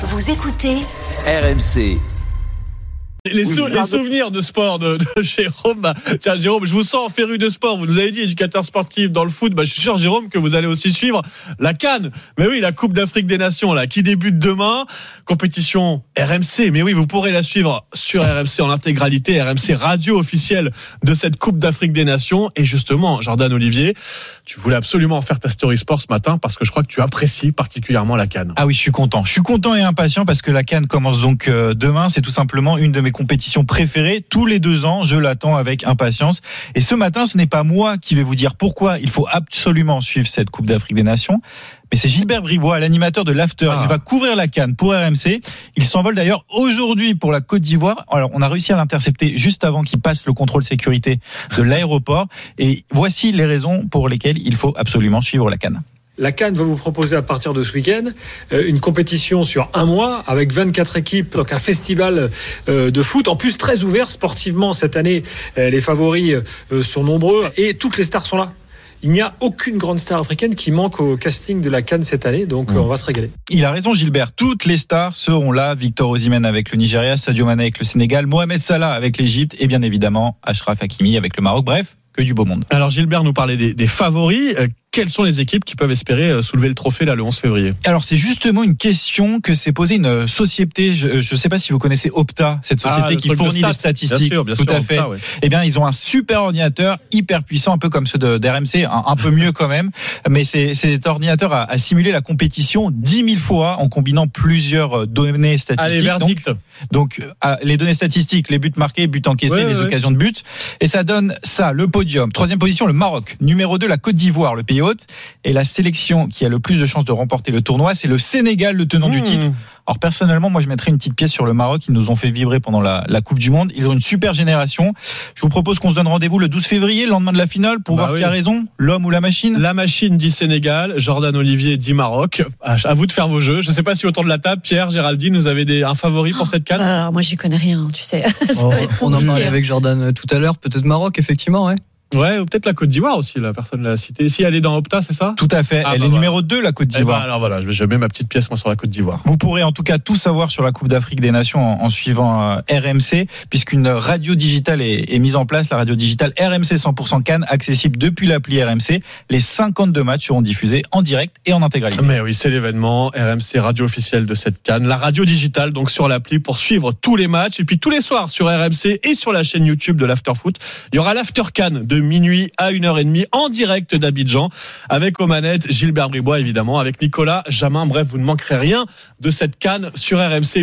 Vous écoutez RMC. Les, sou- les souvenirs de sport de, de Jérôme, bah, tiens Jérôme, je vous sens féru de sport. Vous nous avez dit éducateur sportif dans le foot. Bah, je suis sûr Jérôme que vous allez aussi suivre la Cannes. Mais oui, la Coupe d'Afrique des Nations là, qui débute demain. Compétition RMC. Mais oui, vous pourrez la suivre sur RMC en intégralité. RMC radio officielle de cette Coupe d'Afrique des Nations. Et justement, Jordan Olivier, tu voulais absolument faire ta story sport ce matin parce que je crois que tu apprécies particulièrement la Cannes. Ah oui, je suis content. Je suis content et impatient parce que la Cannes commence donc euh, demain. C'est tout simplement une de mes compétitions préférées. Tous les deux ans, je l'attends avec impatience. Et ce matin, ce n'est pas moi qui vais vous dire pourquoi il faut absolument suivre cette Coupe d'Afrique des Nations. Mais c'est Gilbert Bribois, l'animateur de l'After. Ah. Il va couvrir la Cannes pour RMC. Il s'envole d'ailleurs aujourd'hui pour la Côte d'Ivoire. Alors, on a réussi à l'intercepter juste avant qu'il passe le contrôle sécurité de l'aéroport. Et voici les raisons pour lesquelles il faut absolument suivre la Cannes. La Cannes va vous proposer à partir de ce week-end euh, une compétition sur un mois avec 24 équipes, donc un festival euh, de foot, en plus très ouvert sportivement cette année. euh, Les favoris sont nombreux et toutes les stars sont là. Il n'y a aucune grande star africaine qui manque au casting de la Cannes cette année, donc euh, on va se régaler. Il a raison Gilbert, toutes les stars seront là, Victor Osimhen avec le Nigeria, Sadio Mané avec le Sénégal, Mohamed Salah avec l'Égypte et bien évidemment Ashraf Hakimi avec le Maroc. Bref, que du beau monde. Alors Gilbert nous parlait des, des favoris. Euh, quelles sont les équipes qui peuvent espérer euh, soulever le trophée là le 11 février? Alors c'est justement une question que s'est posée une société, je ne sais pas si vous connaissez Opta, cette société Ah, le qui fournit des statistiques. Bien sûr, bien Tout sûr, à fait. Ouais. Eh bien, ils ont un super ordinateur hyper puissant, un peu comme ceux d'RMC, un, un peu mieux quand même. Mais c'est cet ordinateur a, a simulé la compétition 10 000 fois en combinant plusieurs euh, données statistiques. Allez, Donc, verdict. Donc, euh, les données statistiques, les buts marqués, buts encaissés, Ouais, les ouais, occasions de but. Et ça donne ça, le podium. Troisième position, le Maroc. Numéro 2, la Côte d'Ivoire, le pays Et la sélection qui a le plus de chances de remporter le tournoi, c'est le Sénégal, le tenant du Mmh. titre. Alors, personnellement, moi, je mettrais une petite pièce sur le Maroc. Ils nous ont fait vibrer pendant la, la Coupe du Monde. Ils ont une super génération. Je vous propose qu'on se donne rendez-vous le 12 février, le lendemain de la finale, pour Bah voir oui. qui a raison, l'homme ou la machine. La machine dit Sénégal, Jordan Olivier dit Maroc. À vous de faire vos jeux. Je ne sais pas si autour de la table, Pierre, Géraldine, vous avez des, un favori pour cette canne? Alors moi j'y connais rien, tu sais. Oh, on en parlait avec Jordan euh, tout à l'heure, peut-être Maroc, effectivement, ouais. Ouais, ou peut-être la Côte d'Ivoire aussi, la personne l'a cité. Si elle est dans Opta, c'est ça Tout à fait. Ah, Elle bah est voilà. numéro 2, la Côte Eh ben, d'Ivoire. alors voilà, je mets ma petite pièce moi sur la Côte d'Ivoire. Vous pourrez en tout cas tout savoir sur la Coupe d'Afrique des Nations en, en suivant euh, RMC, puisqu'une radio digitale est, est mise en place, la radio digitale RMC 100% Cannes, accessible depuis l'appli RMC. Les 52 matchs seront diffusés en direct et en intégralité. Mais oui, c'est l'événement RMC radio officielle de cette canne, la radio digitale donc sur l'appli pour suivre tous les matchs et puis tous les soirs sur RMC et sur la chaîne YouTube de l'Afterfoot. Il y aura l'After Cannes minuit à 1h30 en direct d'Abidjan avec aux manettes Gilbert Bribois évidemment avec Nicolas Jamin. Bref, vous ne manquerez rien de cette canne sur RMC.